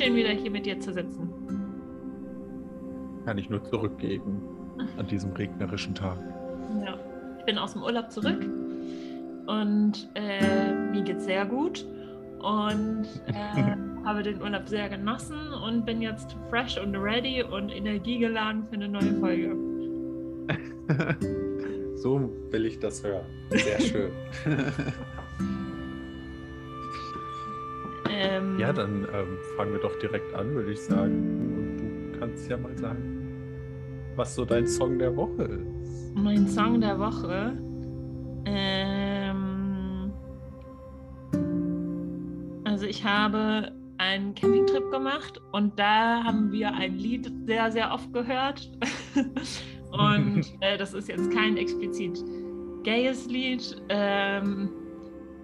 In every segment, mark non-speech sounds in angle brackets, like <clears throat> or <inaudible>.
schön wieder hier mit dir zu sitzen. Kann ich nur zurückgeben an diesem regnerischen Tag. Ja, ich bin aus dem Urlaub zurück und äh, mir geht's sehr gut und äh, <laughs> habe den Urlaub sehr genossen und bin jetzt fresh und ready und energiegeladen für eine neue Folge. <laughs> <laughs> so will ich das hören. Sehr schön. Ähm, ja, dann ähm, fangen wir doch direkt an, würde ich sagen. Und du kannst ja mal sagen, was so dein Song der Woche ist. Mein Song der Woche. Ähm, also ich habe einen Campingtrip gemacht und da haben wir ein Lied sehr, sehr oft gehört. <laughs> und <laughs> äh, das ist jetzt kein explizit gayes Lied, ähm,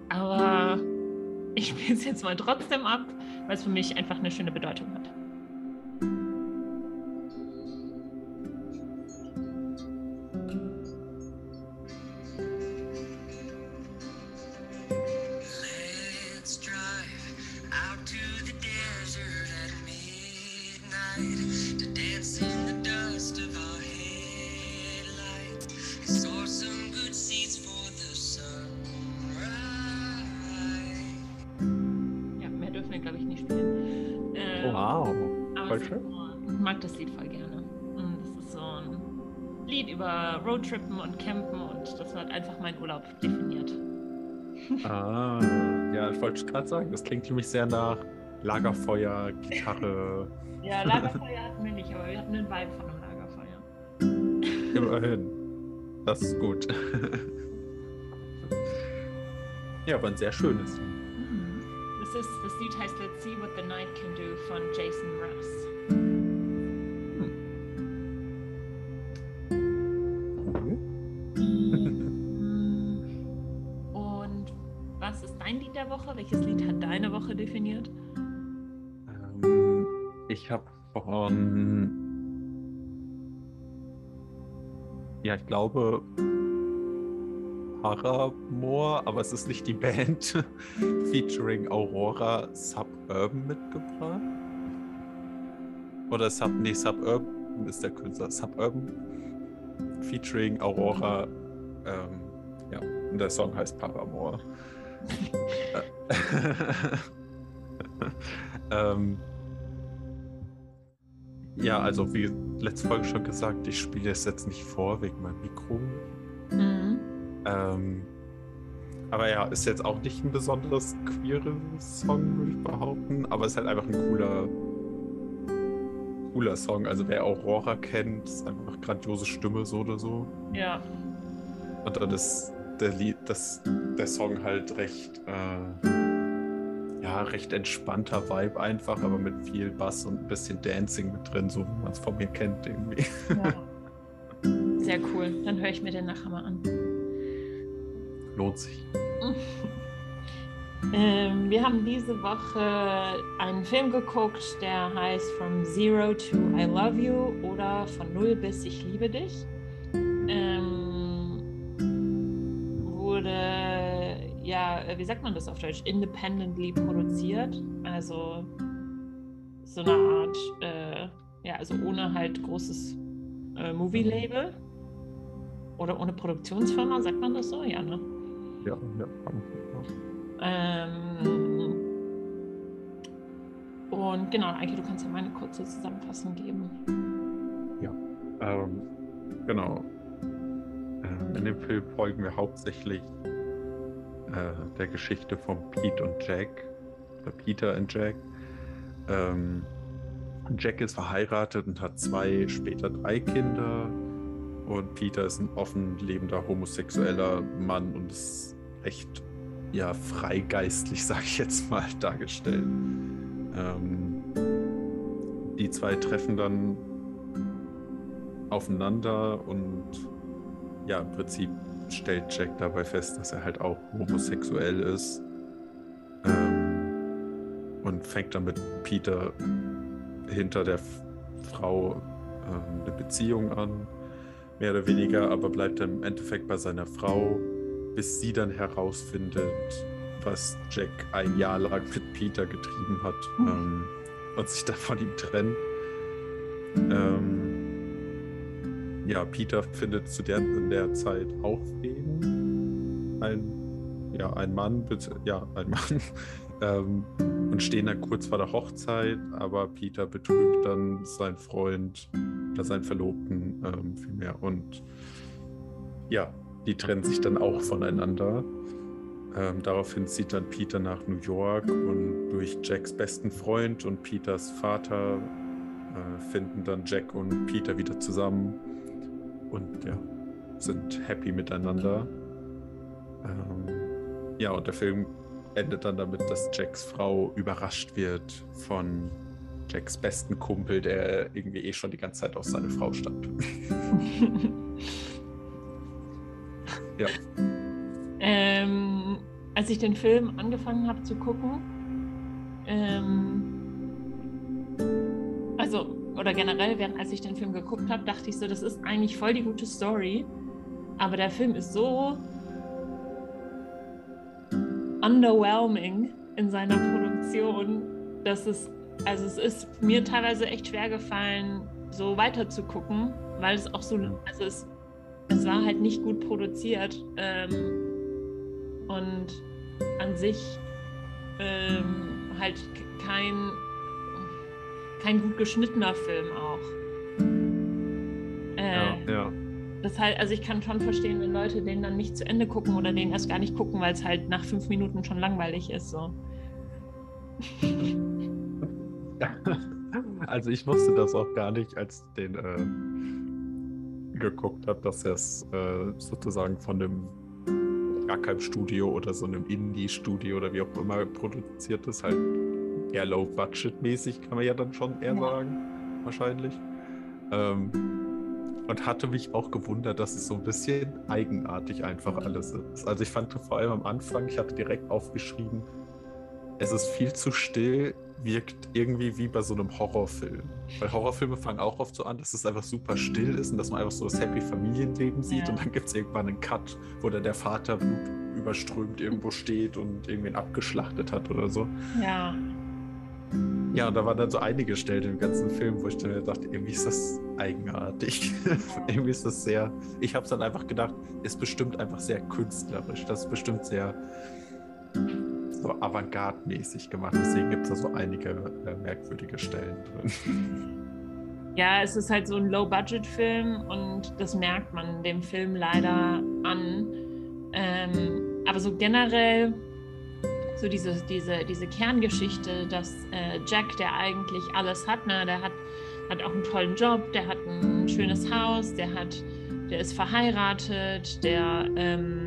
aber ich spiele es jetzt mal trotzdem ab, weil es für mich einfach eine schöne Bedeutung hat. Roadtrippen und Campen und das hat einfach meinen Urlaub definiert. Ah, ja, ich wollte gerade sagen, das klingt nämlich sehr nach Lagerfeuer, Gitarre. ja, Lagerfeuer hatten wir nicht, aber wir hatten einen Vibe von einem Lagerfeuer. Immerhin. Das ist gut. ja, aber ein sehr schönes Lied. Das, ist, das Lied heißt Let's See What the Night Can Do von Jason Russ. <laughs> der Woche? Welches Lied hat deine Woche definiert? Ähm, ich habe von, ja, ich glaube, Paramore, aber es ist nicht die Band, <laughs> featuring Aurora Suburban mitgebracht. Oder Sub, nee, Suburban ist der Künstler. Suburban featuring Aurora. Ähm, ja, und der Song heißt Paramore. <laughs> ähm, ja, also wie letzte Folge schon gesagt, ich spiele es jetzt nicht vor wegen meinem Mikro. Mhm. Ähm, aber ja, ist jetzt auch nicht ein besonders queeres Song, würde ich behaupten. Aber es ist halt einfach ein cooler, cooler Song. Also wer Aurora kennt, ist einfach eine grandiose Stimme so oder so. Ja. Und dann ist der, Lied, das, der Song halt recht, äh, ja, recht entspannter Vibe einfach, aber mit viel Bass und ein bisschen Dancing mit drin, so wie man es von mir kennt irgendwie. Ja. <laughs> Sehr cool. Dann höre ich mir den nachher mal an. Lohnt sich. <laughs> ähm, wir haben diese Woche einen Film geguckt, der heißt From Zero to I Love You oder Von Null bis Ich liebe dich. Ähm, wurde, ja, wie sagt man das auf Deutsch, independently produziert. Also so eine Art, äh, ja, also ohne halt großes äh, Movie-Label. Oder ohne Produktionsfirma, sagt man das so? Ja, ne? Ja, ja. Ähm, und genau, Eike, du kannst ja mal eine kurze Zusammenfassung geben. Ja, ähm, genau. In dem Film folgen wir hauptsächlich äh, der Geschichte von Pete und Jack, oder Peter und Jack. Ähm, Jack ist verheiratet und hat zwei, später drei Kinder. Und Peter ist ein offen lebender homosexueller Mann und ist recht ja, freigeistlich, <laughs> sage ich jetzt mal, dargestellt. Ähm, die zwei treffen dann aufeinander und ja, im Prinzip stellt Jack dabei fest, dass er halt auch homosexuell ist. Ähm, und fängt dann mit Peter hinter der Frau ähm, eine Beziehung an, mehr oder weniger, aber bleibt dann im Endeffekt bei seiner Frau, bis sie dann herausfindet, was Jack ein Jahr lang mit Peter getrieben hat mhm. ähm, und sich dann von ihm trennt. Ähm, ja, Peter findet zu der, in der Zeit auch wen. Ein, ja, ein Mann, bitte, ja, ein Mann. <laughs> ähm, und stehen dann kurz vor der Hochzeit, aber Peter betrügt dann seinen Freund oder seinen Verlobten ähm, vielmehr. Und ja, die trennen sich dann auch voneinander. Ähm, daraufhin zieht dann Peter nach New York und durch Jacks besten Freund und Peters Vater äh, finden dann Jack und Peter wieder zusammen und ja, sind happy miteinander. Ähm, ja, und der Film endet dann damit, dass Jacks Frau überrascht wird von Jacks besten Kumpel, der irgendwie eh schon die ganze Zeit auf seine Frau stand. <laughs> ja. Ähm, als ich den Film angefangen habe zu gucken, ähm, also, oder generell, während als ich den Film geguckt habe, dachte ich so, das ist eigentlich voll die gute Story. Aber der Film ist so underwhelming in seiner Produktion, dass es, also es ist mir teilweise echt schwer gefallen, so weiter zu gucken, weil es auch so, also es, es war halt nicht gut produziert. Ähm, und an sich ähm, halt kein, kein gut geschnittener Film auch. Äh, ja, ja. Das halt, also ich kann schon verstehen, wenn Leute den dann nicht zu Ende gucken oder den erst gar nicht gucken, weil es halt nach fünf Minuten schon langweilig ist. So. <laughs> Also ich wusste das auch gar nicht, als den äh, geguckt habe, dass er es äh, sozusagen von dem gar keinem Studio oder so einem Indie-Studio oder wie auch immer produziert ist, halt eher low-budget-mäßig, kann man ja dann schon eher sagen, wahrscheinlich. Ähm, und hatte mich auch gewundert, dass es so ein bisschen eigenartig einfach alles ist. Also ich fand vor allem am Anfang, ich hatte direkt aufgeschrieben, es ist viel zu still, wirkt irgendwie wie bei so einem Horrorfilm. Weil Horrorfilme fangen auch oft so an, dass es einfach super still ist und dass man einfach so das happy Familienleben sieht ja. und dann gibt es irgendwann einen Cut, wo dann der Vater Blut überströmt irgendwo steht und irgendwen abgeschlachtet hat oder so. Ja. Ja, und da waren dann so einige Stellen im ganzen Film, wo ich dann dachte, irgendwie ist das eigenartig. <laughs> irgendwie ist das sehr. Ich habe es dann einfach gedacht, ist bestimmt einfach sehr künstlerisch. Das ist bestimmt sehr so avantgarde-mäßig gemacht. Deswegen gibt es da so einige äh, merkwürdige Stellen drin. <laughs> Ja, es ist halt so ein Low-Budget-Film und das merkt man dem Film leider an. Ähm, aber so generell, so diese, diese, diese Kerngeschichte, dass äh, Jack, der eigentlich alles hat, ne, der hat, hat auch einen tollen Job, der hat ein schönes Haus, der hat, der ist verheiratet, der ähm,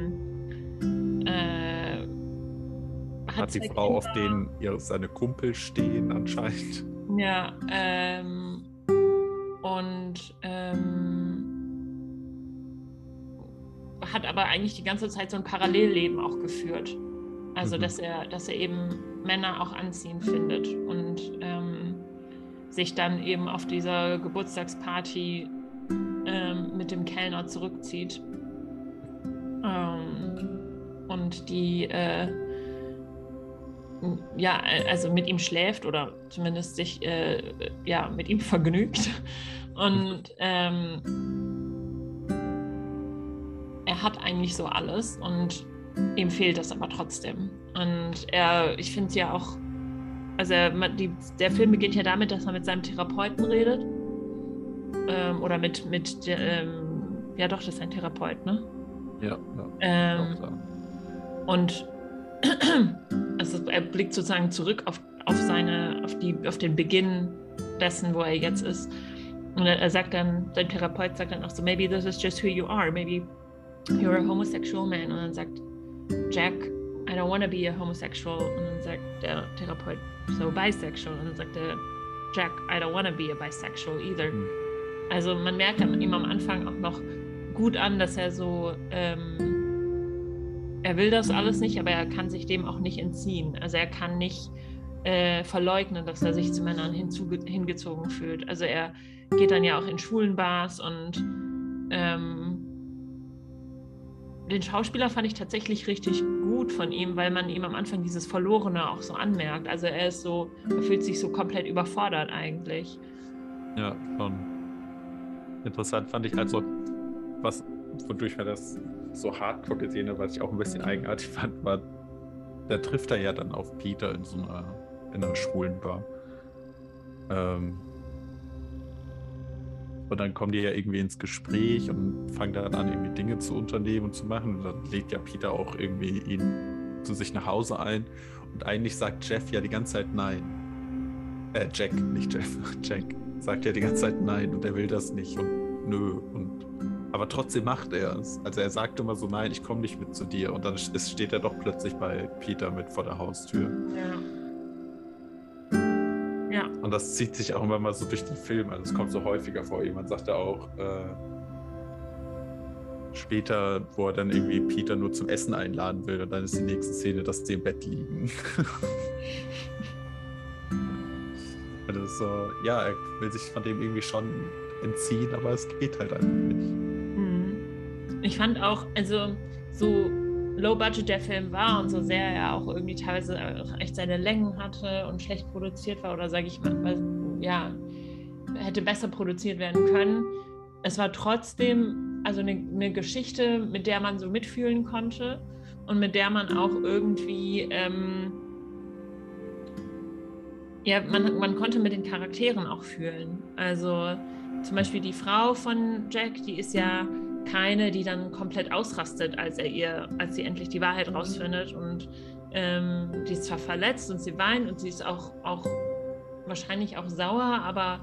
hat, die Frau, Kinder. auf denen ihr, seine Kumpel stehen, anscheinend. Ja, ähm, und ähm, hat aber eigentlich die ganze Zeit so ein Parallelleben auch geführt. Also, mhm. dass, er, dass er eben Männer auch anziehen findet und ähm, sich dann eben auf dieser Geburtstagsparty ähm, mit dem Kellner zurückzieht. Ähm, und die äh, ja, also mit ihm schläft oder zumindest sich äh, ja, mit ihm <laughs> vergnügt. Und ähm, er hat eigentlich so alles und ihm fehlt das aber trotzdem. Und er, ich finde es ja auch, also er, die, der Film beginnt ja damit, dass er mit seinem Therapeuten redet. Ähm, oder mit, mit ähm, ja doch, das ist ein Therapeut, ne? Ja, ja. Ähm, und also er blickt sozusagen zurück auf, auf seine, auf die, auf den Beginn dessen, wo er jetzt ist. Und er, er sagt dann, sein Therapeut sagt dann auch so, maybe this is just who you are, maybe you're a homosexual man. Und dann sagt Jack, I don't want to be a homosexual. Und dann sagt der Therapeut, so bisexual. Und dann sagt der Jack, I don't want to be a bisexual either. Mhm. Also man merkt ihm am Anfang auch noch gut an, dass er so ähm, er will das alles nicht, aber er kann sich dem auch nicht entziehen. Also er kann nicht äh, verleugnen, dass er sich zu Männern hingezogen fühlt. Also er geht dann ja auch in Schulenbars und ähm, den Schauspieler fand ich tatsächlich richtig gut von ihm, weil man ihm am Anfang dieses Verlorene auch so anmerkt. Also er ist so, er fühlt sich so komplett überfordert eigentlich. Ja, schon. Interessant fand ich also, was, wodurch man das so hardcore gesehen hat, was ich auch ein bisschen eigenartig fand, war, da trifft er ja dann auf Peter in so einer, in einer schwulen Bar. Ähm, und dann kommen die ja irgendwie ins Gespräch und fangen dann an, irgendwie Dinge zu unternehmen und zu machen. Und dann lädt ja Peter auch irgendwie ihn zu sich nach Hause ein. Und eigentlich sagt Jeff ja die ganze Zeit nein. Äh, Jack, nicht Jeff, <laughs> Jack. Sagt ja die ganze Zeit nein und er will das nicht und nö. Und, aber trotzdem macht er es. Also er sagt immer so, nein, ich komme nicht mit zu dir. Und dann steht er doch plötzlich bei Peter mit vor der Haustür. Ja. Ja. Und das zieht sich auch immer mal so durch den Film. Also es kommt so häufiger vor. Jemand sagte auch äh, später, wo er dann irgendwie Peter nur zum Essen einladen will und dann ist die nächste Szene, dass sie im Bett liegen. <laughs> also so, ja, er will sich von dem irgendwie schon entziehen, aber es geht halt einfach nicht. Ich fand auch, also so low budget der Film war und so sehr er auch irgendwie teilweise echt seine Längen hatte und schlecht produziert war oder sage ich mal, ja, hätte besser produziert werden können. Es war trotzdem also eine, eine, Geschichte, mit der man so mitfühlen konnte und mit der man auch irgendwie, ähm, ja, man, man konnte mit den Charakteren auch fühlen. Also zum Beispiel die Frau von Jack, die ist ja keine, die dann komplett ausrastet, als er ihr, als sie endlich die Wahrheit rausfindet. Und ähm, die ist zwar verletzt und sie weint und sie ist auch, auch wahrscheinlich auch sauer, aber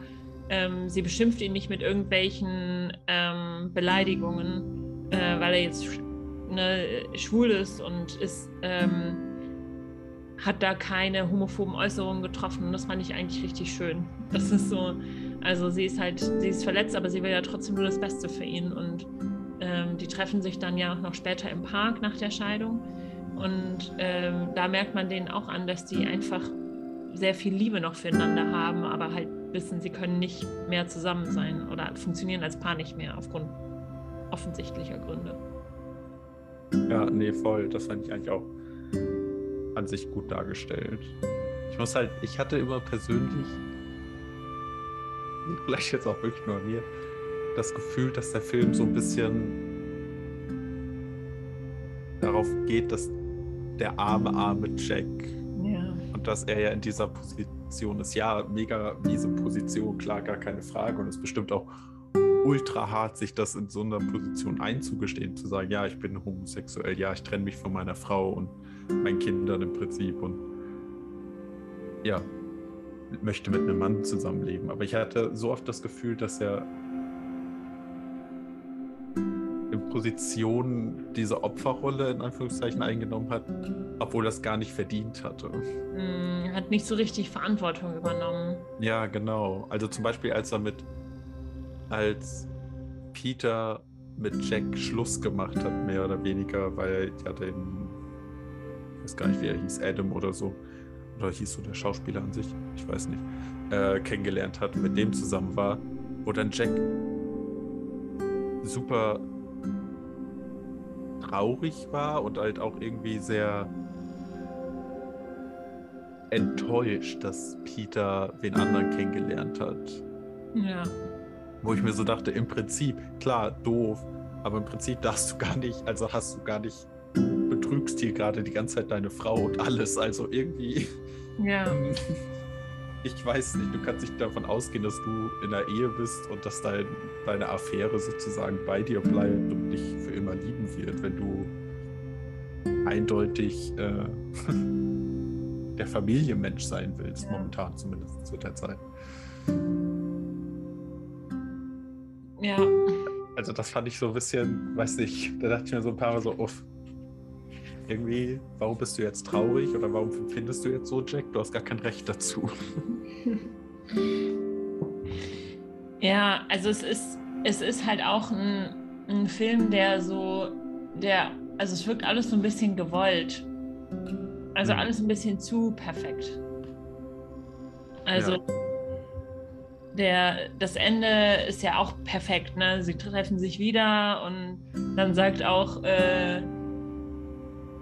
ähm, sie beschimpft ihn nicht mit irgendwelchen ähm, Beleidigungen, äh, weil er jetzt sch ne, schwul ist und ist, ähm, hat da keine homophoben Äußerungen getroffen. Und das fand ich eigentlich richtig schön. Das ist so, also sie ist halt, sie ist verletzt, aber sie will ja trotzdem nur das Beste für ihn. Und ähm, die treffen sich dann ja auch noch später im Park nach der Scheidung. Und ähm, da merkt man denen auch an, dass die einfach sehr viel Liebe noch füreinander haben, aber halt wissen, sie können nicht mehr zusammen sein oder funktionieren als Paar nicht mehr aufgrund offensichtlicher Gründe. Ja, nee, voll. Das fand ich eigentlich auch an sich gut dargestellt. Ich muss halt, ich hatte immer persönlich <laughs> vielleicht jetzt auch wirklich nur mir, das Gefühl, dass der Film so ein bisschen darauf geht, dass der arme, arme Jack ja. und dass er ja in dieser Position ist. Ja, mega miese Position, klar, gar keine Frage. Und es ist bestimmt auch ultra hart, sich das in so einer Position einzugestehen, zu sagen, ja, ich bin homosexuell, ja, ich trenne mich von meiner Frau und meinen Kindern im Prinzip und ja, möchte mit einem Mann zusammenleben. Aber ich hatte so oft das Gefühl, dass er in Position diese Opferrolle in Anführungszeichen eingenommen hat, obwohl das gar nicht verdient hatte. Mm, hat nicht so richtig Verantwortung übernommen. Ja, genau. Also zum Beispiel, als er mit, als Peter mit Jack Schluss gemacht hat, mehr oder weniger, weil er ja den, ich weiß gar nicht, wie er hieß, Adam oder so, oder hieß so der Schauspieler an sich, ich weiß nicht, äh, kennengelernt hat, mit dem zusammen war, wo dann Jack super traurig war und halt auch irgendwie sehr enttäuscht, dass Peter wen anderen kennengelernt hat. Ja. Wo ich mir so dachte, im Prinzip, klar, doof, aber im Prinzip darfst du gar nicht, also hast du gar nicht betrügst hier gerade die ganze Zeit deine Frau und alles. Also irgendwie. Ja. <laughs> Ich weiß nicht, du kannst nicht davon ausgehen, dass du in der Ehe bist und dass dein, deine Affäre sozusagen bei dir bleibt und dich für immer lieben wird, wenn du eindeutig äh, <laughs> der Familienmensch sein willst, ja. momentan zumindest zu der Zeit. Ja. Also das fand ich so ein bisschen, weiß nicht, da dachte ich mir so ein paar Mal so, uff, irgendwie, warum bist du jetzt traurig oder warum findest du jetzt so, Jack? Du hast gar kein Recht dazu. <laughs> Ja, also es ist, es ist halt auch ein, ein Film, der so, der, also es wirkt alles so ein bisschen gewollt. Also mhm. alles ein bisschen zu perfekt. Also ja. der, das Ende ist ja auch perfekt. Ne? Sie treffen sich wieder und dann sagt auch äh,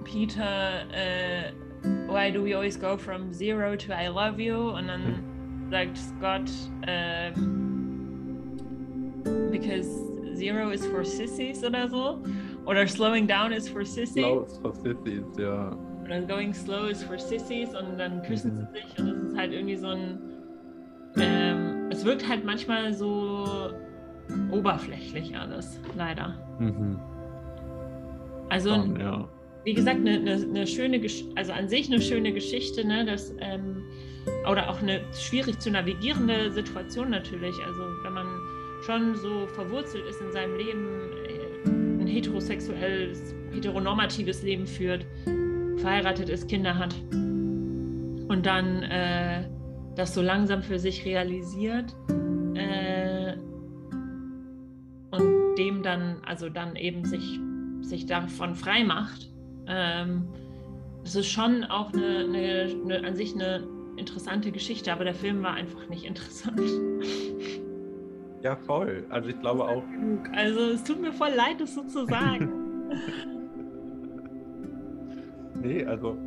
Peter, äh, Why do we always go from zero to I love you? Und dann mhm. sagt Scott, äh, Because zero is for sissies oder so. Oder slowing down is for sissies. Slow is for sissies, ja. Oder going slow is for sissies und dann küssen mhm. sie sich und es ist halt irgendwie so ein. Ähm, es wirkt halt manchmal so oberflächlich alles, leider. Mhm. Also, Schon, ja. Wie gesagt, eine, eine, eine schöne, also an sich eine schöne Geschichte, ne, das, ähm, oder auch eine schwierig zu navigierende Situation natürlich. Also, wenn man schon so verwurzelt ist in seinem Leben, äh, ein heterosexuelles, heteronormatives Leben führt, verheiratet ist, Kinder hat und dann äh, das so langsam für sich realisiert äh, und dem dann, also dann eben sich, sich davon frei macht. Ähm, es ist schon auch eine, eine, eine, an sich eine interessante Geschichte, aber der Film war einfach nicht <laughs> interessant. Ja, voll. Also ich glaube auch. Also es tut mir voll leid, das so zu sagen. <laughs> nee, also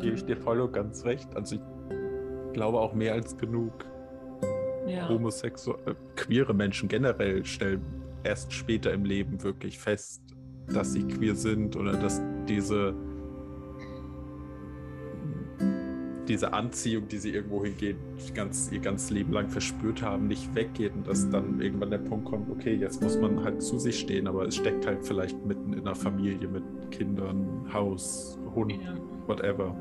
gebe ich dir voll und ganz recht. Also ich glaube auch mehr als genug ja. homosexuelle, äh, queere Menschen generell stellen erst später im Leben wirklich fest, dass sie queer sind oder dass diese diese Anziehung, die sie irgendwo hingehen, ganz, ihr ganzes Leben lang verspürt haben, nicht weggeht und dass dann irgendwann der Punkt kommt, okay, jetzt muss man halt zu sich stehen, aber es steckt halt vielleicht mitten in einer Familie mit Kindern, Haus, Hund, ja. whatever.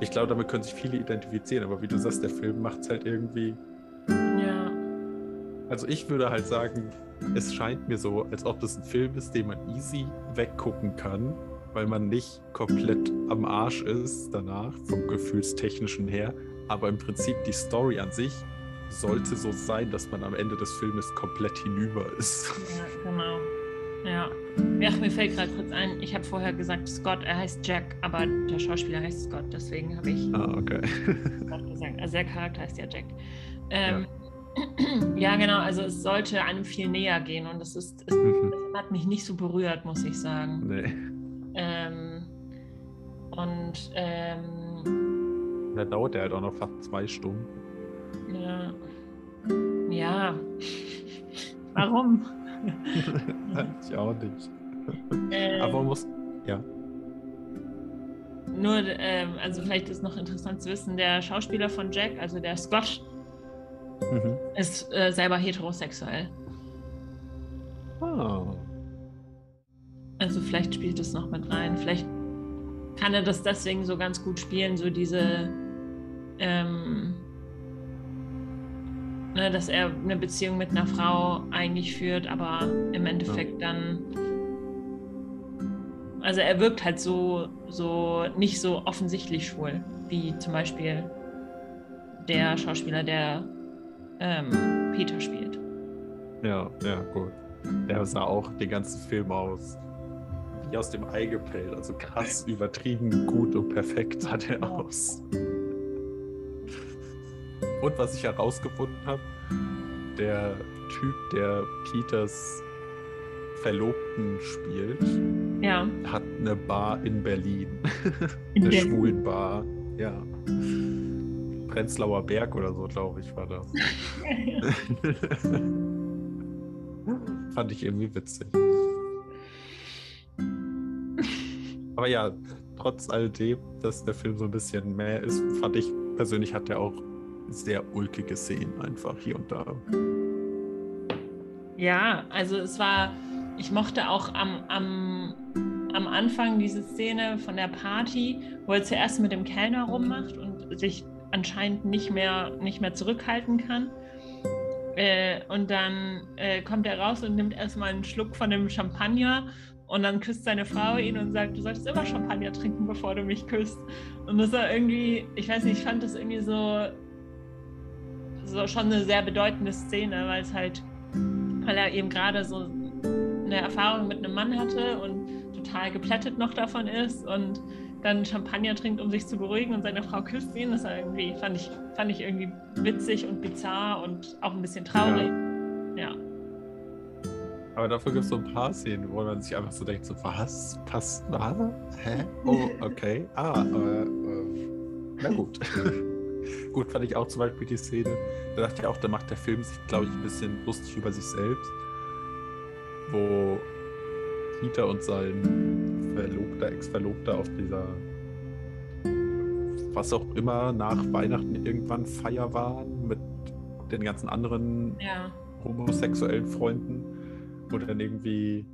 Ich glaube, damit können sich viele identifizieren, aber wie du sagst, der Film macht es halt irgendwie. Ja. Also ich würde halt sagen, es scheint mir so, als ob das ein Film ist, den man easy weggucken kann weil man nicht komplett am Arsch ist danach, vom Gefühlstechnischen her. Aber im Prinzip die Story an sich sollte so sein, dass man am Ende des Filmes komplett hinüber ist. Ja, genau. Ja. Ach, mir fällt gerade kurz ein, ich habe vorher gesagt Scott, er heißt Jack, aber der Schauspieler heißt Scott, deswegen habe ich ah, okay. Scott gesagt. Also der Charakter heißt ja Jack. Ähm, ja. <clears throat> ja. genau, also es sollte einem viel näher gehen und das ist, es, mhm. das hat mich nicht so berührt, muss ich sagen. Nee. Ähm, und ähm, da dauert der halt auch noch fast zwei Stunden. Ja. Ja. <laughs> Warum? ich auch nicht. Ähm, Aber man muss. Ja. Nur, ähm, also vielleicht ist noch interessant zu wissen, der Schauspieler von Jack, also der Scott, mhm. ist äh, selber heterosexuell. Oh. Also vielleicht spielt es noch mit rein. Vielleicht kann er das deswegen so ganz gut spielen, so diese, ähm, ne, dass er eine Beziehung mit einer Frau eigentlich führt, aber im Endeffekt dann, also er wirkt halt so, so nicht so offensichtlich schwul, wie zum Beispiel der Schauspieler, der ähm, Peter spielt. Ja, ja, gut. Der sah auch den ganzen Film aus wie aus dem Ei gepellt. Also krass übertrieben gut und perfekt sah der aus. Und was ich herausgefunden habe, der Typ, der Peters Verlobten spielt, ja. hat eine Bar in Berlin. <laughs> eine schwulen Bar. Ja. Prenzlauer Berg oder so, glaube ich, war das. <laughs> <laughs> Fand ich irgendwie witzig. Aber ja, trotz alledem, dass der Film so ein bisschen mehr ist, fand ich persönlich, hat er auch sehr ulkige Szenen einfach hier und da. Ja, also es war, ich mochte auch am, am, am Anfang diese Szene von der Party, wo er zuerst mit dem Kellner rummacht und sich anscheinend nicht mehr, nicht mehr zurückhalten kann. Äh, und dann äh, kommt er raus und nimmt erstmal einen Schluck von dem Champagner und dann küsst seine Frau ihn und sagt, du solltest immer Champagner trinken, bevor du mich küsst. Und das war irgendwie, ich weiß nicht, ich fand das irgendwie so, so schon eine sehr bedeutende Szene, weil es halt, weil er eben gerade so eine Erfahrung mit einem Mann hatte und total geplättet noch davon ist und dann Champagner trinkt, um sich zu beruhigen und seine Frau küsst ihn. Das war irgendwie, fand ich, fand ich irgendwie witzig und bizarr und auch ein bisschen traurig. Ja. ja. Aber dafür gibt es so ein paar Szenen, wo man sich einfach so denkt, so, was? Passt was? Hä? Oh, okay. Ah, äh, äh, na gut. <laughs> gut, fand ich auch zum Beispiel die Szene. Da dachte ich auch, da macht der Film sich, glaube ich, ein bisschen lustig über sich selbst. Wo Peter und sein Verlobter, Ex-Verlobter auf dieser, was auch immer, nach Weihnachten irgendwann Feier waren mit den ganzen anderen ja. homosexuellen Freunden, wo dann irgendwie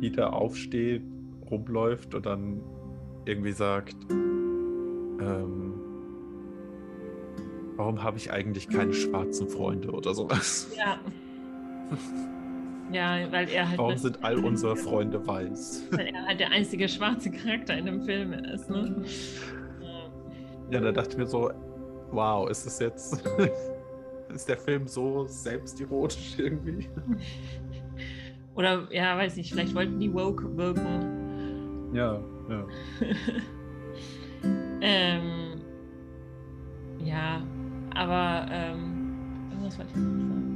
Peter aufsteht, rumläuft und dann irgendwie sagt, ähm, warum habe ich eigentlich keine schwarzen Freunde oder sowas? Ja. Ja, weil er halt. Warum sind all unsere Freunde weiß? Weil er halt der einzige schwarze Charakter in dem Film ist, ne? Ja, da dachte ich mir so, wow, ist es jetzt. Ist der Film so selbstironisch irgendwie? <laughs> Oder, ja, weiß nicht, vielleicht wollten die woke wirken. Ja, ja. <laughs> ähm, ja, aber ähm, was wollte ich noch sagen?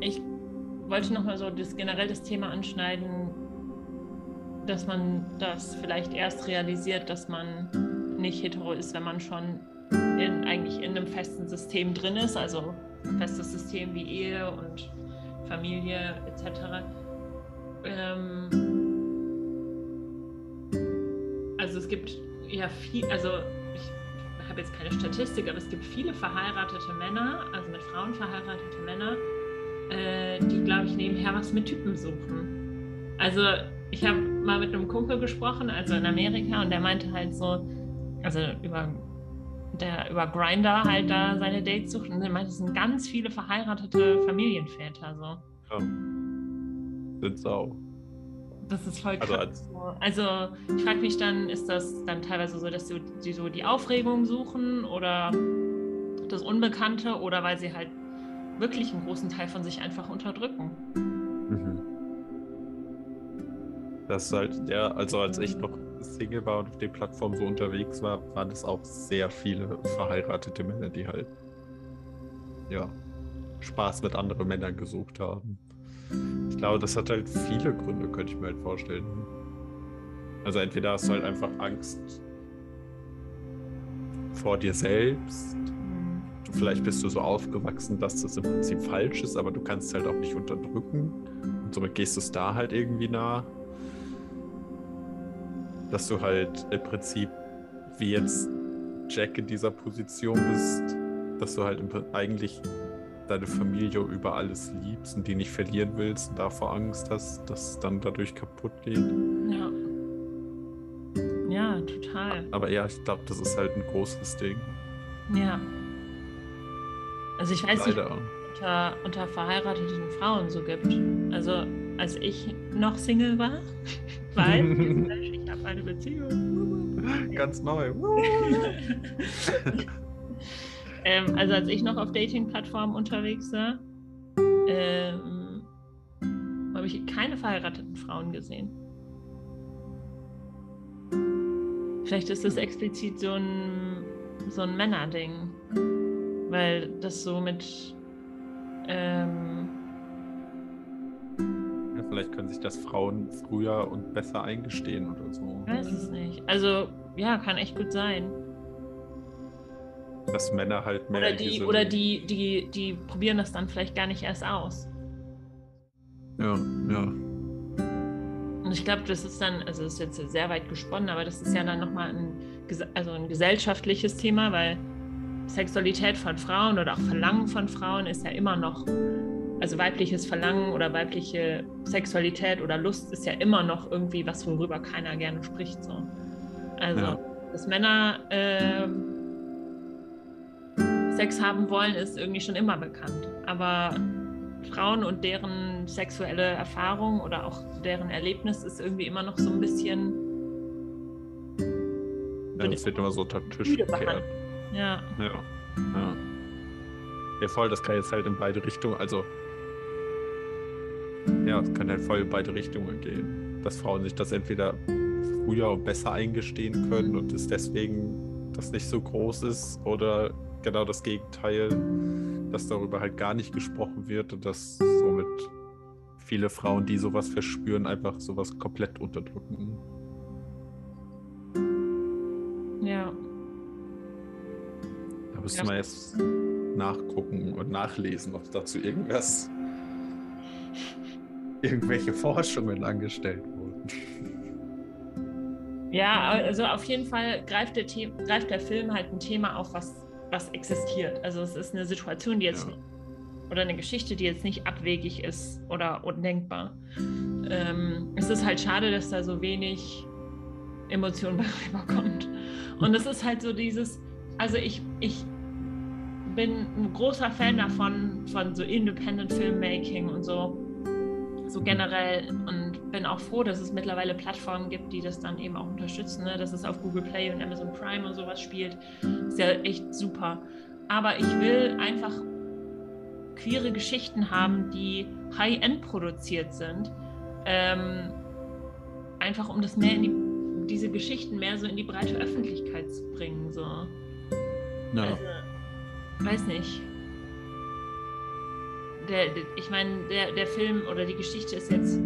Ich wollte nochmal so das, generell das Thema anschneiden, dass man das vielleicht erst realisiert, dass man nicht hetero ist, wenn man schon in, eigentlich in einem festen System drin ist, also festes System wie Ehe und Familie etc. Ähm also es gibt ja viel, also ich habe jetzt keine Statistik, aber es gibt viele verheiratete Männer, also mit Frauen verheiratete Männer, äh, die, glaube ich, nebenher was mit Typen suchen. Also ich habe mal mit einem Kumpel gesprochen, also in Amerika, und der meinte halt so, also über der über Grinder halt da seine Dates sucht und meinte, es sind ganz viele verheiratete Familienväter so. Ja. Sind's auch. Das ist voll also krass. Also, also ich frage mich dann, ist das dann teilweise so, dass sie so die Aufregung suchen oder das Unbekannte oder weil sie halt wirklich einen großen Teil von sich einfach unterdrücken. Mhm. Das ist halt, ja, also als ich noch Single war und auf den Plattformen so unterwegs war, waren es auch sehr viele verheiratete Männer, die halt, ja, Spaß mit anderen Männern gesucht haben. Ich glaube, das hat halt viele Gründe, könnte ich mir halt vorstellen. Also entweder hast du halt einfach Angst vor dir selbst vielleicht bist du so aufgewachsen, dass das im Prinzip falsch ist, aber du kannst es halt auch nicht unterdrücken. Und somit gehst du es da halt irgendwie nah. Dass du halt im Prinzip, wie jetzt Jack in dieser Position bist, dass du halt eigentlich deine Familie über alles liebst und die nicht verlieren willst und davor Angst hast, dass es dann dadurch kaputt geht. Ja. Ja, total. Aber ja, ich glaube, das ist halt ein großes Ding. Ja. Also ich weiß Leider. nicht, unter, unter verheirateten Frauen so gibt. Also als ich noch Single war, <laughs> weil <laughs> ich eine Beziehung. Ganz neu. <laughs> ähm, also als ich noch auf Dating-Plattformen unterwegs war, ähm, habe ich keine verheirateten Frauen gesehen. Vielleicht ist das explizit so ein, so ein Männerding weil das so mit. Ähm, vielleicht können sich das Frauen früher und besser eingestehen oder so. Weiß es nicht. Also, ja, kann echt gut sein. Dass Männer halt mehr. Oder die, oder die, die, die probieren das dann vielleicht gar nicht erst aus. Ja, ja. Und ich glaube, das ist dann, also das ist jetzt sehr weit gesponnen, aber das ist ja dann nochmal ein, also ein gesellschaftliches Thema, weil Sexualität von Frauen oder auch Verlangen von Frauen ist ja immer noch, also weibliches Verlangen oder weibliche Sexualität oder Lust ist ja immer noch irgendwie was, worüber keiner gerne spricht. So. Also, ja. dass Männer äh, Sex haben wollen, ist irgendwie schon immer bekannt. Aber Frauen und deren sexuelle Erfahrung oder auch deren Erlebnis ist irgendwie immer noch so ein bisschen. Ja, das wird immer so unter den Tisch gekehrt. Ja. Ja. Ja. Ja, voll, das kann jetzt halt in beide Richtungen. Also, ja, es kann halt voll in beide Richtungen gehen. Dass Frauen sich das entweder früher besser eingestehen können und es deswegen das nicht so groß ist oder genau das Gegenteil, dass darüber halt gar nicht gesprochen wird und dass somit viele Frauen, die sowas verspüren, einfach sowas komplett unterdrücken. Ja. Da müsste man jetzt nachgucken und nachlesen, ob dazu irgendwas, irgendwelche Forschungen angestellt wurden. Ja, also auf jeden Fall greift der, The greift der Film halt ein Thema auf, was, was existiert. Also es ist eine Situation, die jetzt Ja. oder eine Geschichte, die jetzt nicht abwegig ist oder undenkbar. Ähm, es ist halt schade, dass da so wenig Emotion <laughs> rüberkommt. Und es ist halt so dieses, also ich, ich bin ein großer Fan davon, von so Independent Filmmaking und so, so generell und bin auch froh, dass es mittlerweile Plattformen gibt, die das dann eben auch unterstützen, ne? dass es auf Google Play und Amazon Prime und sowas spielt. Ist ja echt super. Aber ich will einfach queere Geschichten haben, die high-end produziert sind. Ähm, einfach um das mehr in die, diese Geschichten mehr so in die breite Öffentlichkeit zu bringen. So. Ja. Also, weiß nicht. Der, der, ich meine, der, der Film oder die Geschichte ist jetzt.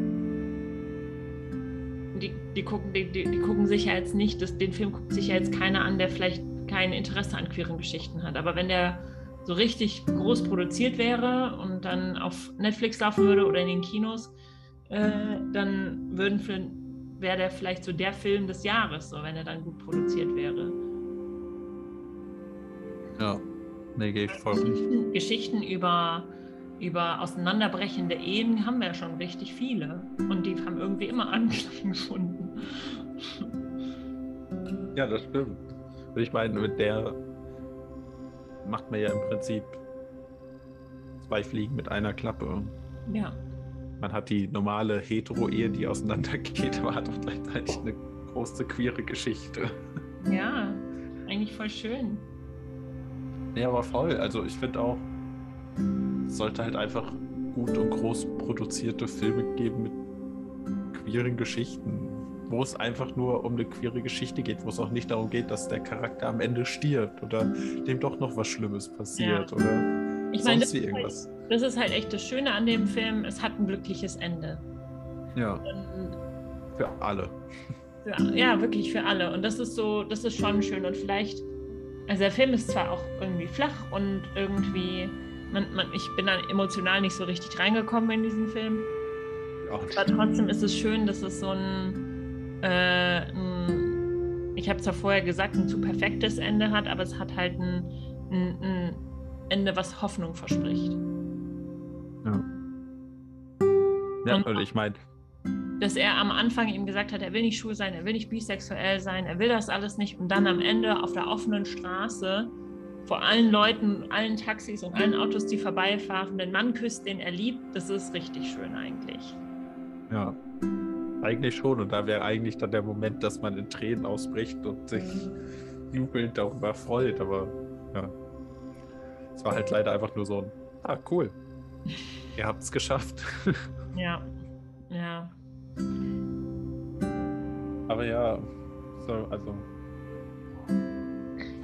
Die, die, gucken, die, die, die gucken sich ja jetzt nicht, das, den Film guckt sich ja jetzt keiner an, der vielleicht kein Interesse an queeren Geschichten hat. Aber wenn der so richtig groß produziert wäre und dann auf Netflix laufen würde oder in den Kinos, äh, dann würden wäre der vielleicht so der Film des Jahres, so wenn er dann gut produziert wäre. Ja, nee, gehe ich voll. Geschichten, Geschichten über, über auseinanderbrechende Ehen haben wir ja schon richtig viele. Und die haben irgendwie immer Anklang <laughs> gefunden. Ja, das stimmt. Und ich meine, mit der macht man ja im Prinzip zwei Fliegen mit einer Klappe. Ja. Man hat die normale Hetero-Ehe, die auseinandergeht, <laughs> aber hat auch gleichzeitig eine große queere Geschichte. Ja, eigentlich voll schön. Ja, aber voll. Also ich finde auch, sollte halt einfach gut und groß produzierte Filme geben mit queeren Geschichten, wo es einfach nur um eine queere Geschichte geht, wo es auch nicht darum geht, dass der Charakter am Ende stirbt oder dem doch noch was Schlimmes passiert Ja. oder Ich meine, sonst wie halt- irgendwas. das ist halt echt das Schöne an dem Film. Es hat ein glückliches Ende. Ja, Und für alle. für, ja, wirklich für alle. Und das ist so, das ist schon schön. Und vielleicht, also der Film ist zwar auch irgendwie flach und irgendwie, man, man, ich bin dann emotional nicht so richtig reingekommen in diesen Film. Ja, Aber trotzdem ist es schön, dass es so ein, äh, ein ich habe zwar vorher gesagt, ein zu perfektes Ende hat, aber es hat halt ein, ein, ein Ende, was Hoffnung verspricht. ja. ja Und- und ich meine, Dass er am Anfang ihm gesagt hat, er will nicht schwul sein, er will nicht bisexuell sein, er will das alles nicht und dann am Ende auf der offenen Straße vor allen Leuten, allen Taxis und allen Autos, die vorbeifahren, den Mann küsst, den er liebt, das ist richtig schön eigentlich. ja, eigentlich schon. Und da wäre eigentlich dann der Moment, dass man in Tränen ausbricht und sich jubelnd darüber freut. Aber ja, es war halt leider einfach nur so ein, ah, cool. <laughs> Ihr habt es geschafft. <laughs> Ja, ja. Aber ja, so, also.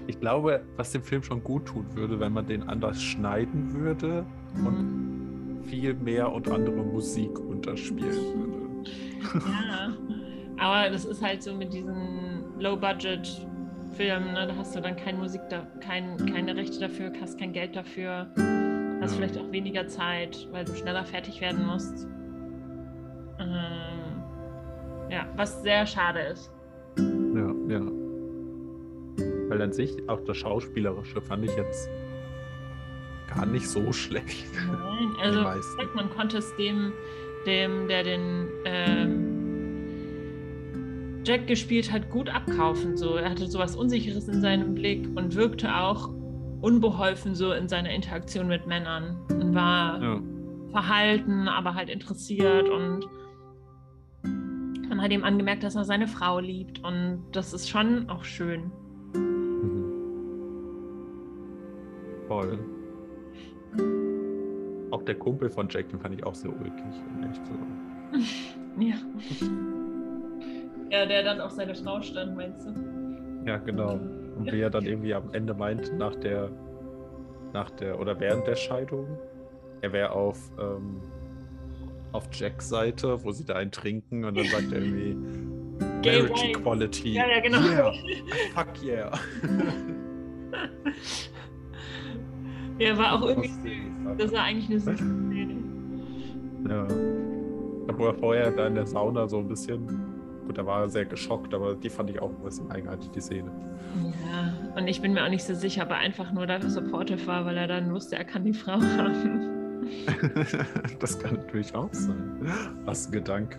Ich glaube, was dem Film schon gut tun würde, wenn man den anders schneiden würde und viel mehr und andere Musik unterspielen würde. Ja, aber das ist halt so mit diesen Low-Budget-Filmen, ne? da hast du dann keine Musik, da, kein, keine Rechte dafür, hast kein Geld dafür, hast Ja. vielleicht auch weniger Zeit, weil du schneller fertig werden musst. Ähm, ja, was sehr schade ist. Ja, ja. Weil an sich auch das Schauspielerische fand ich jetzt gar nicht so <laughs> schlecht. Nein, also Die meisten. sagt, man konnte es dem, dem, der den ähm, Jack gespielt hat, gut abkaufen. So, er hatte sowas Unsicheres in seinem Blick und wirkte auch unbeholfen so in seiner Interaktion mit Männern und war Ja, verhalten, aber halt interessiert und man hat ihm angemerkt, dass er seine Frau liebt und das ist schon auch schön. Voll. auch der Kumpel von Jack, den fand ich auch sehr ulkig. Echt so. <laughs> ja. Ja, der dann auf seine Frau stand, meinst du? Ja, genau. Und wie er dann irgendwie am Ende meint, nach der, nach der, oder während der Scheidung, er wäre auf, ähm, auf Jacks Seite, wo sie da einen trinken und dann sagt er irgendwie <laughs> Gay Marriage. Equality. Ja, ja, genau. Yeah. Fuck yeah. <laughs> Ja, war auch irgendwie süß. Das war eigentlich eine süße Szene. Ja. Wo er vorher da in der Sauna so ein bisschen, gut, da war er sehr geschockt, aber die fand ich auch ein bisschen eigenartig, die Szene. Ja, und ich bin mir auch nicht so sicher, ob er einfach nur dafür supportive war, weil er dann wusste, er kann die Frau <laughs> haben. <laughs> das kann natürlich auch sein. Was ein Gedanke.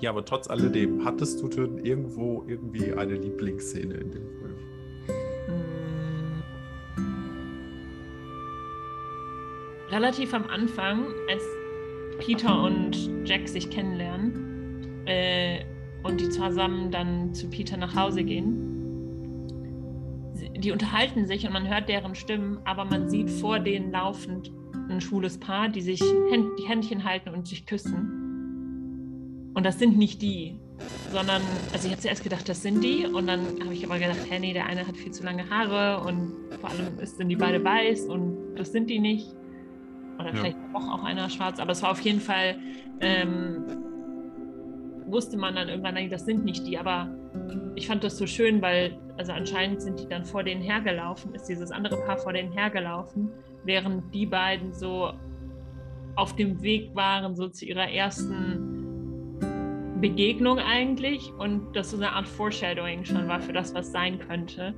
Ja, aber trotz alledem, hattest du denn irgendwo irgendwie eine Lieblingsszene in dem Film? Relativ am Anfang, als Peter und Jack sich kennenlernen äh, und die zusammen dann zu Peter nach Hause gehen. Die unterhalten sich und man hört deren Stimmen, aber man sieht vor denen laufend ein schwules Paar, die sich Händ die Händchen halten und sich küssen. Und das sind nicht die, sondern, also ich habe zuerst gedacht, das sind die. Und dann habe ich aber gedacht, hey, nee, der eine hat viel zu lange Haare und vor allem sind die beide weiß und das sind die nicht. Oder Ja. vielleicht auch, auch einer schwarz, aber es war auf jeden Fall, ähm, wusste man dann irgendwann, das sind nicht die. Aber ich fand das so schön, weil, also anscheinend sind die dann vor denen hergelaufen, ist dieses andere Paar vor denen hergelaufen, während die beiden so auf dem Weg waren, so zu ihrer ersten Begegnung eigentlich und das so eine Art Foreshadowing schon war für das, was sein könnte.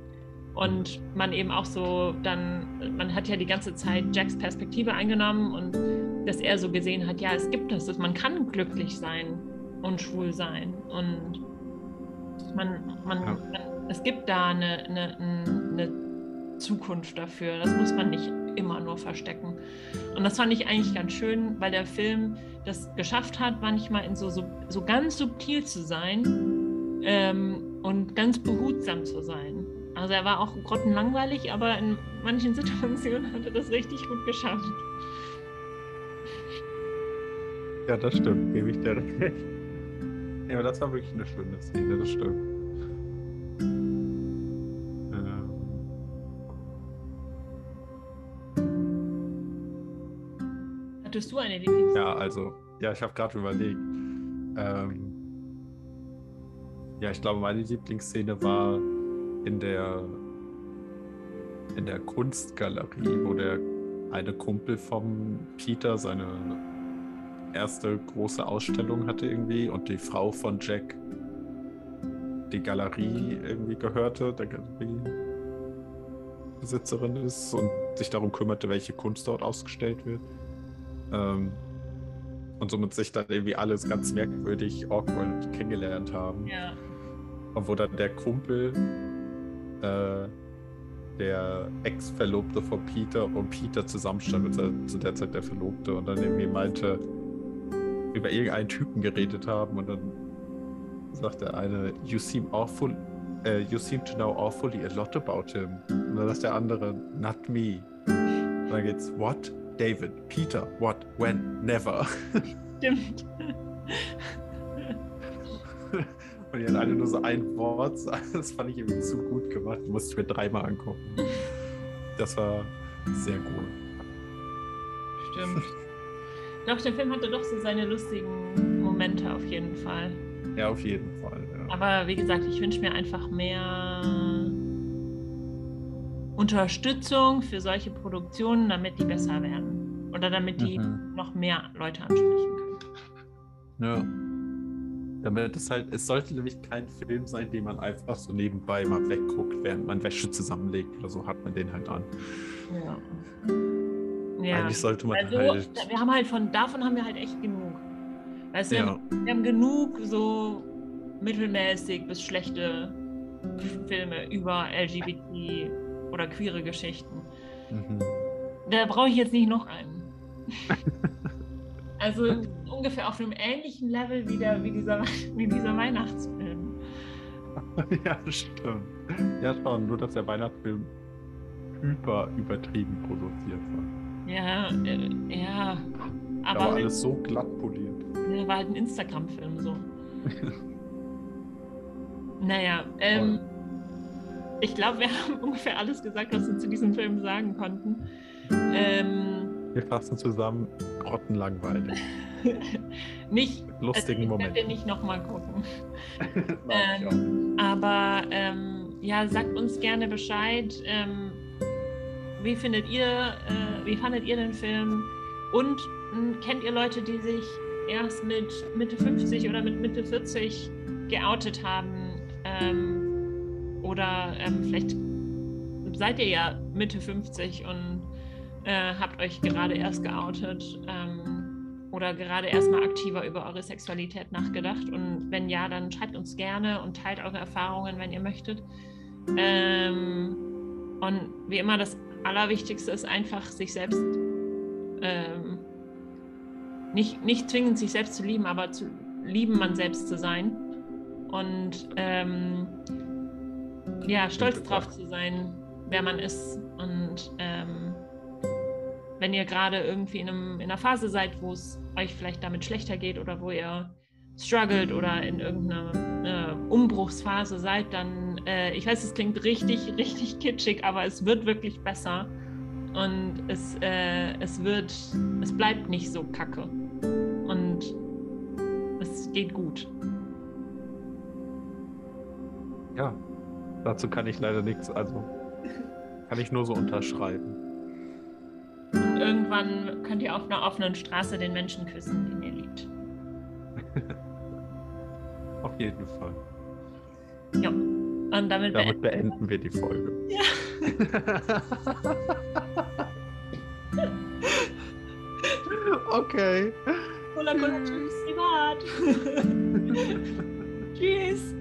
Und man eben auch so dann, man hat ja die ganze Zeit Jacks Perspektive eingenommen und dass er so gesehen hat, ja, es gibt das, dass man kann glücklich sein und schwul sein und man, man, Ja. man es gibt da eine, eine, eine Zukunft dafür. Das muss man nicht immer nur verstecken. Und das fand ich eigentlich ganz schön, weil der Film das geschafft hat, manchmal in so, so, so ganz subtil zu sein ähm, und ganz behutsam zu sein. Also er war auch grottenlangweilig, aber in manchen Situationen hat er das richtig gut geschafft. Ja, das stimmt, gebe ich dir recht. Ja, aber das war wirklich eine schöne Szene, das stimmt. Ähm, Hattest du eine Lieblings? Ja, also, ja, ich habe gerade überlegt. Ähm, ja, ich glaube, meine Lieblingsszene war in der in der Kunstgalerie, wo der eine Kumpel vom Peter seine erste große Ausstellung hatte irgendwie und die Frau von Jack die Galerie irgendwie gehörte, der Galeriebesitzerin ist und sich darum kümmerte, welche Kunst dort ausgestellt wird. Ähm, und somit sich dann irgendwie alles ganz merkwürdig, awkward kennengelernt haben. Ja. Und wo dann der Kumpel, äh, der Ex-Verlobte von Peter und Peter zusammenstand, mit seiner- zu der Zeit der Verlobte, und dann irgendwie meinte, über irgendeinen Typen geredet haben und dann sagt der eine, you seem awful, äh, you seem to know awfully a lot about him. Und dann sagt der andere, not me. Und dann geht's, what? David, Peter, what, when, never. Stimmt. <laughs> Und die hat alle nur so ein Wort. <laughs> Das fand ich irgendwie zu gut gemacht. Musste ich mir dreimal angucken. Das war sehr gut. Stimmt. Doch, der Film hatte doch so seine lustigen Momente auf jeden Fall. Ja, auf jeden Fall. Ja. Aber wie gesagt, ich wünsche mir einfach mehr Unterstützung für solche Produktionen, damit die besser werden. Oder damit die Mhm. noch mehr Leute ansprechen können. Ja. Damit es halt, es sollte nämlich kein Film sein, den man einfach so nebenbei mal wegguckt, während man Wäsche zusammenlegt oder so, hat man den halt an. Ja. ja. Eigentlich sollte man Also, halt. wir haben halt von, davon haben wir halt echt genug. Weißt du, wir, Ja, haben, wir haben genug so mittelmäßig bis schlechte Filme über LGBT oder queere Geschichten. mhm. Da brauche ich jetzt nicht noch einen. <laughs> also ungefähr auf einem ähnlichen Level wie, der, wie, dieser, <laughs> wie dieser Weihnachtsfilm. <laughs> ja, stimmt. Ja, schon. Nur, dass der Weihnachtsfilm hyper übertrieben produziert war. Ja, äh, ja. Aber, aber alles so glatt poliert. Ja, war halt ein Instagram-Film so. <laughs> naja, ähm, ich glaube, wir haben ungefähr alles gesagt, was wir zu diesem Film sagen konnten. Ähm, wir fassen zusammen, grottenlangweilig. <laughs> nicht lustigen also Moment. Ich nicht nochmal gucken. <laughs> <laughs> ähm, aber ähm, ja, sagt uns gerne Bescheid. Ähm, wie findet ihr, äh, wie fandet ihr den Film? Und hm, kennt ihr Leute, die sich erst mit Mitte 50 oder mit Mitte 40 geoutet haben? Ähm, oder ähm, vielleicht seid ihr ja Mitte 50 und äh, habt euch gerade erst geoutet ähm, oder gerade erst mal aktiver über eure Sexualität nachgedacht. Und wenn ja, dann schreibt uns gerne und teilt eure Erfahrungen, wenn ihr möchtet. Ähm, und wie immer, das Allerwichtigste ist einfach, sich selbst ähm, nicht, nicht zwingend sich selbst zu lieben, aber zu lieben, man selbst zu sein. Und ähm, ja, stolz drauf zu sein, wer man ist. Und ähm, wenn ihr gerade irgendwie in, einem, in einer Phase seid, wo es euch vielleicht damit schlechter geht oder wo ihr struggelt oder in irgendeiner äh, Umbruchsphase seid, dann, äh, ich weiß, es klingt richtig, <laughs> richtig kitschig, aber es wird wirklich besser und es, äh, es wird, es bleibt nicht so kacke und es geht gut. Ja, dazu kann ich leider nichts, also kann ich nur so unterschreiben. Und irgendwann könnt ihr auf einer offenen Straße den Menschen küssen, den ihr liebt. <laughs> auf jeden Fall. Ja. Und damit, damit beenden, beenden wir die Folge. <laughs> Ja. <laughs> okay. Cola, Cola, tschüss, privat. tschüss.